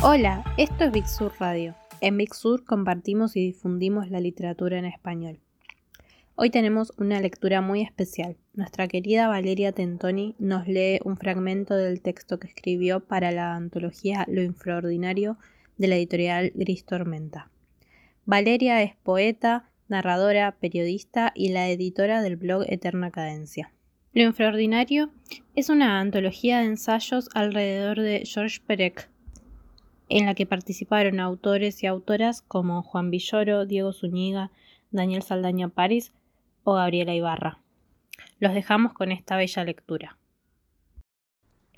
Hola, esto es Big Sur Radio. En Big Sur compartimos y difundimos la literatura en español. Hoy tenemos una lectura muy especial. Nuestra querida Valeria Tentoni nos lee un fragmento del texto que escribió para la antología Lo Infraordinario de la editorial Gris Tormenta. Valeria es poeta, narradora, periodista y la editora del blog Eterna Cadencia. Lo Infraordinario es una antología de ensayos alrededor de Georges Perec, en la que participaron autores y autoras como Juan Villoro, Diego Zúñiga, Daniel Saldaña París o Gabriela Ibarra. Los dejamos con esta bella lectura.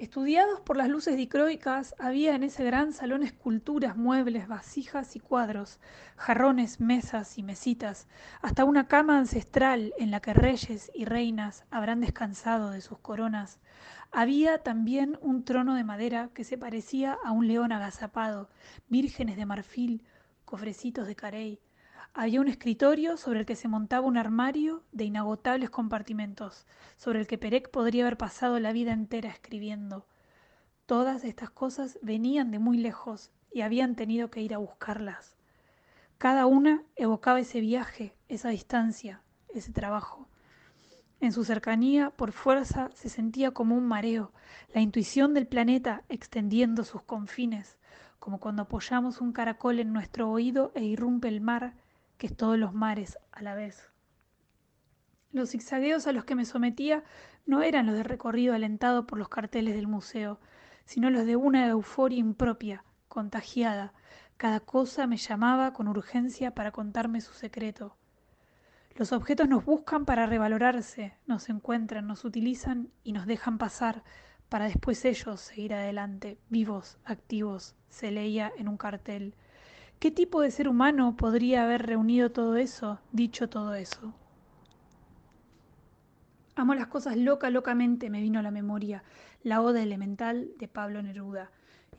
Estudiados por las luces dicroicas, había en ese gran salón esculturas, muebles, vasijas y cuadros, jarrones, mesas y mesitas, hasta una cama ancestral en la que reyes y reinas habrán descansado de sus coronas. Había también un trono de madera que se parecía a un león agazapado, vírgenes de marfil, cofrecitos de carey, había un escritorio sobre el que se montaba un armario de inagotables compartimentos, sobre el que Perec podría haber pasado la vida entera escribiendo. Todas estas cosas venían de muy lejos y habían tenido que ir a buscarlas. Cada una evocaba ese viaje, esa distancia, ese trabajo. En su cercanía, por fuerza, se sentía como un mareo, la intuición del planeta extendiendo sus confines, como cuando apoyamos un caracol en nuestro oído e irrumpe el mar que es todos los mares a la vez. Los zigzagueos a los que me sometía no eran los de recorrido alentado por los carteles del museo, sino los de una euforia impropia, contagiada. Cada cosa me llamaba con urgencia para contarme su secreto. Los objetos nos buscan para revalorarse, nos encuentran, nos utilizan y nos dejan pasar para después ellos seguir adelante, vivos, activos, se leía en un cartel. ¿Qué tipo de ser humano podría haber reunido todo eso, dicho todo eso? Amo las cosas loca, locamente me vino a la memoria. La Oda Elemental de Pablo Neruda,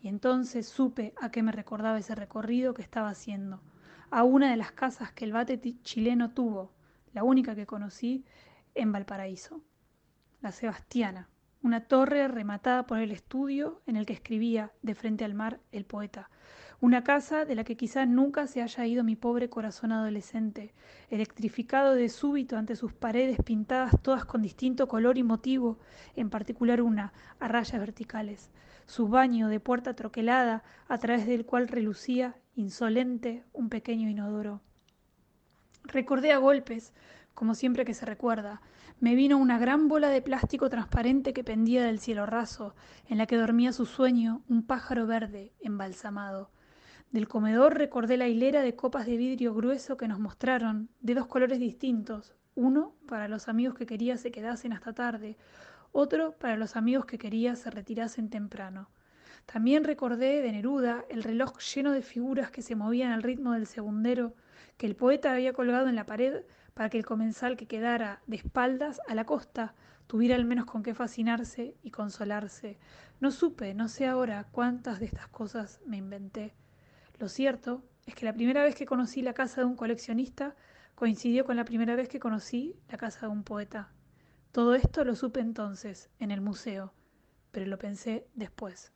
y entonces supe a qué me recordaba ese recorrido que estaba haciendo, a una de las casas que el bate chileno tuvo, la única que conocí en Valparaíso, la Sebastiana, una torre rematada por el estudio en el que escribía de frente al mar el poeta, una casa de la que quizá nunca se haya ido mi pobre corazón adolescente, electrificado de súbito ante sus paredes pintadas todas con distinto color y motivo, en particular una, a rayas verticales, su baño de puerta troquelada a través del cual relucía, insolente, un pequeño inodoro. Recordé a golpes, como siempre que se recuerda, me vino una gran bola de plástico transparente que pendía del cielo raso, en la que dormía su sueño un pájaro verde embalsamado. Del comedor recordé la hilera de copas de vidrio grueso que nos mostraron, de dos colores distintos, uno para los amigos que quería se quedasen hasta tarde, otro para los amigos que quería se retirasen temprano. También recordé de Neruda el reloj lleno de figuras que se movían al ritmo del segundero que el poeta había colgado en la pared para que el comensal que quedara de espaldas a la costa tuviera al menos con qué fascinarse y consolarse. No supe, no sé ahora cuántas de estas cosas me inventé. Lo cierto es que la primera vez que conocí la casa de un coleccionista coincidió con la primera vez que conocí la casa de un poeta. Todo esto lo supe entonces, en el museo, pero lo pensé después.